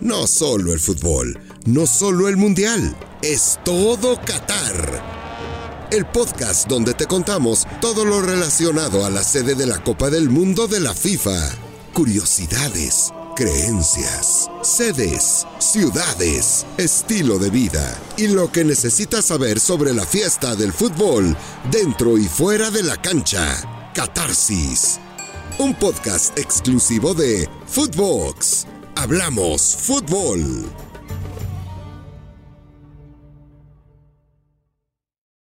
No solo el fútbol, no solo el mundial, es todo Qatar. El podcast donde te contamos todo lo relacionado a la sede de la Copa del Mundo de la FIFA. Curiosidades, creencias, sedes, ciudades, estilo de vida y lo que necesitas saber sobre la fiesta del fútbol dentro y fuera de la cancha. Catarsis. Un podcast exclusivo de Footbox. Hablamos fútbol.